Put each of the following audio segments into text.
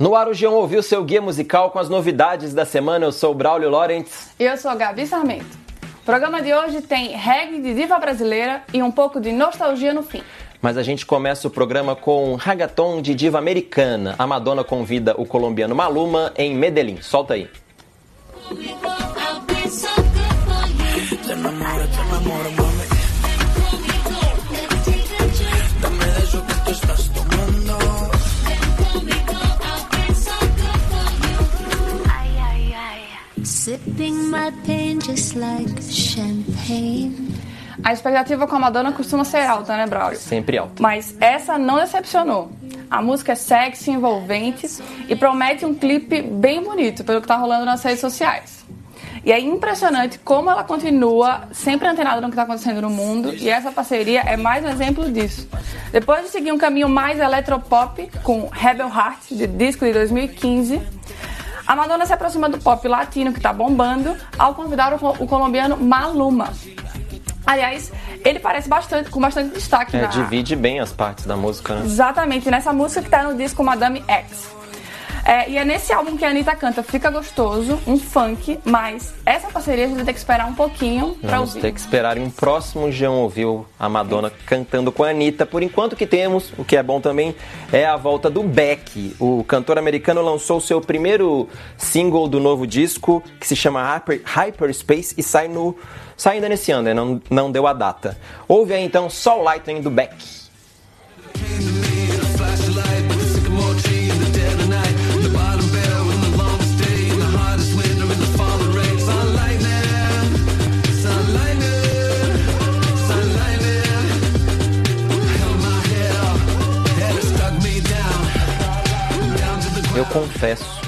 No ar, o Geão ouviu seu guia musical com as novidades da semana. Eu sou o Braulio Lorentz. E eu sou a Gabi Sarmento. O programa de hoje tem reggae de diva brasileira e um pouco de nostalgia no fim. Mas a gente começa o programa com um ragaton de diva americana. A Madonna convida o colombiano Maluma em Medellín. Solta aí. Sipping my pain just like champagne. A expectativa com a Madonna costuma ser alta, né, Braulio? Sempre alta. Mas essa não decepcionou. A música é sexy, envolvente e promete um clipe bem bonito, pelo que tá rolando nas redes sociais. E é impressionante como ela continua sempre antenada no que está acontecendo no mundo, e essa parceria é mais um exemplo disso. Depois de seguir um caminho mais eletropop com Rebel Heart, de disco de 2015, a Madonna se aproxima do pop latino que está bombando ao convidar o, o, colombiano Maluma. Aliás, ele parece bastante, com bastante destaque. É, na... divide bem as partes da música, né? Exatamente, nessa música que está no disco Madame X. É, e é nesse álbum que a Anitta canta Fica Gostoso, um funk, mas essa parceria a gente vai ter que esperar um pouquinho pra Vamos ouvir. ter que esperar em um próximo Jean ouviu a Madonna cantando com a Anitta. Por enquanto que temos, o que é bom também, é a volta do Beck. O cantor americano lançou seu primeiro single do novo disco, que se chama Hyper, Hyperspace, e sai, no, sai ainda nesse ano, né? não, não deu a data. Ouve aí então Soul Lightning do Beck. Eu confesso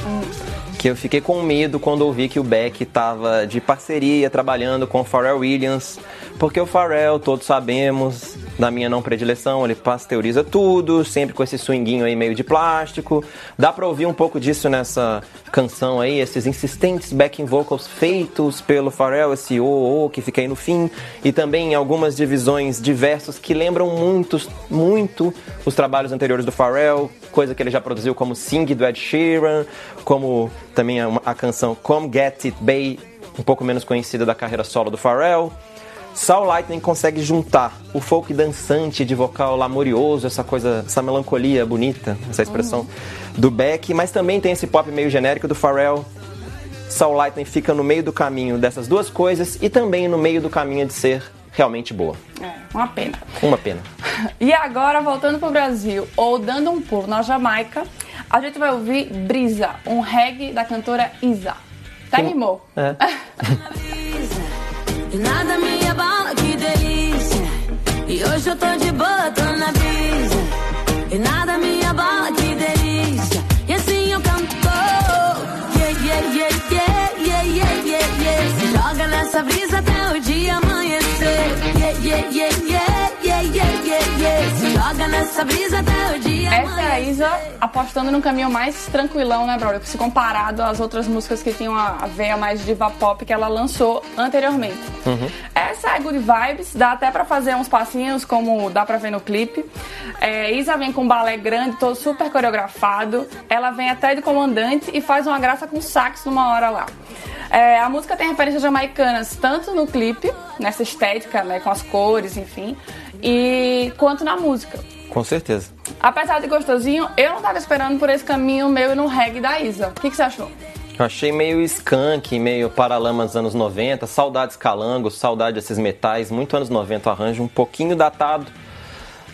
que eu fiquei com medo quando ouvi que o Beck estava de parceria, trabalhando com Pharrell Williams, porque o Pharrell, todos sabemos, da minha não predileção, ele pasteuriza tudo, sempre com esse swinguinho aí meio de plástico. Dá pra ouvir um pouco disso nessa canção aí, esses insistentes backing vocals feitos pelo Pharrell, esse o, o que fica aí no fim, e também algumas divisões diversos que lembram muito, muito os trabalhos anteriores do Pharrell, coisa que ele já produziu como Sing do Ed Sheeran, como também a, a canção Come Get It Bay, um pouco menos conhecida da carreira solo do Pharrell. Soul Lightning consegue juntar o folk dançante de vocal lamorioso, essa coisa, essa melancolia bonita, essa expressão uhum. do Beck, mas também tem esse pop meio genérico do Pharrell. Soul Lightning fica no meio do caminho dessas duas coisas e também no meio do caminho de ser realmente boa. É, uma pena. Uma pena. E agora, voltando pro Brasil, ou dando um pulo na Jamaica, a gente vai ouvir Brisa, um reggae da cantora Isa. Tá animou? É. E hoje eu tô de boa, tô na brisa. E nada me abala, que delícia. E assim eu canto. Yeah, yeah, yeah, yeah, yeah, yeah, yeah, yeah. Se joga nessa brisa até o dia amanhecer. Yeah, yeah, yeah, yeah, yeah, yeah, yeah, yeah. Se joga nessa brisa até o dia Essa é a Isa apostando num caminho mais tranquilão, né, Braulio? Se comparado às outras músicas que tinham a veia mais diva pop que ela lançou anteriormente. Uhum. Essa é Good Vibes, dá até pra fazer uns passinhos, como dá pra ver no clipe. É, Isa vem com um balé grande, todo super coreografado. Ela vem até de comandante e faz uma graça com sax numa hora lá. É, a música tem referências jamaicanas tanto no clipe, nessa estética, né, com as cores, enfim, e quanto na música. Com certeza. Apesar de gostosinho, eu não tava esperando por esse caminho meu no reggae da Isa. O que, que você achou? Eu achei meio skunk, meio paralamas anos 90, saudades calangos, saudade desses metais, muito anos 90 arranjo, um pouquinho datado.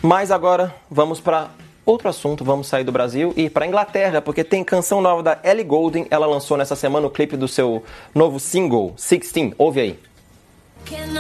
Mas agora vamos para outro assunto, vamos sair do Brasil e ir para Inglaterra, porque tem canção nova da Ellie Goulding, ela lançou nessa semana o clipe do seu novo single, 16. Ouve aí. Can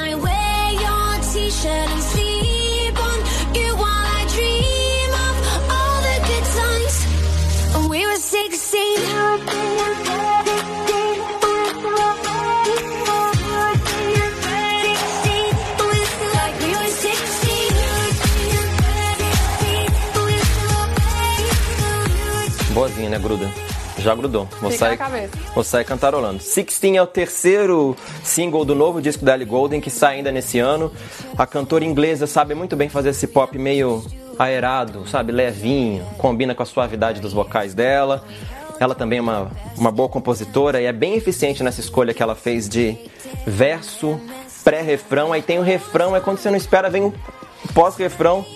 16. Boazinha, né, Gruda? Já grudou. Vou Fica na sair, vou sair cantarolando. Sixteen é o terceiro single do novo disco da Ellie Goulding, que sai ainda nesse ano. A cantora inglesa sabe muito bem fazer esse pop meio aerado, sabe, levinho, combina com a suavidade dos vocais dela. Ela também é uma, uma boa compositora e é bem eficiente nessa escolha que ela fez de verso, pré-refrão. Aí tem o refrão, é quando você não espera, vem o pós-refrão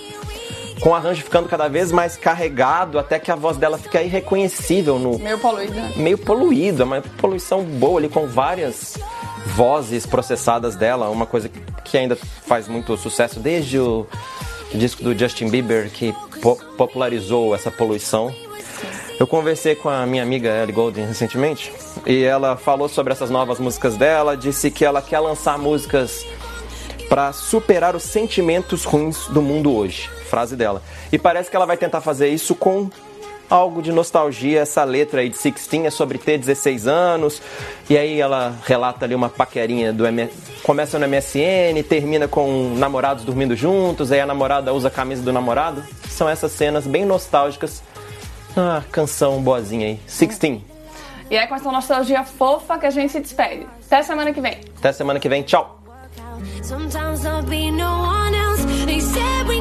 com o arranjo ficando cada vez mais carregado até que a voz dela fica irreconhecível no. Meio poluída. Meio poluído, é uma poluição boa ali com várias vozes processadas dela, uma coisa que ainda faz muito sucesso desde o disco do Justin Bieber que po popularizou essa poluição. Eu conversei com a minha amiga Ellie Goulding recentemente e ela falou sobre essas novas músicas dela, disse que ela quer lançar músicas para superar os sentimentos ruins do mundo hoje. Frase dela. E parece que ela vai tentar fazer isso com algo de nostalgia. Essa letra aí de Sixteen é sobre ter 16 anos. E aí ela relata ali uma paquerinha do M... começa no MSN, termina com namorados dormindo juntos, aí a namorada usa a camisa do namorado. São essas cenas bem nostálgicas. Ah, canção boazinha aí. Sixteen. E é com essa nostalgia fofa que a gente se despede. Até semana que vem. Até semana que vem. Tchau. Sometimes there'll be no one else. Except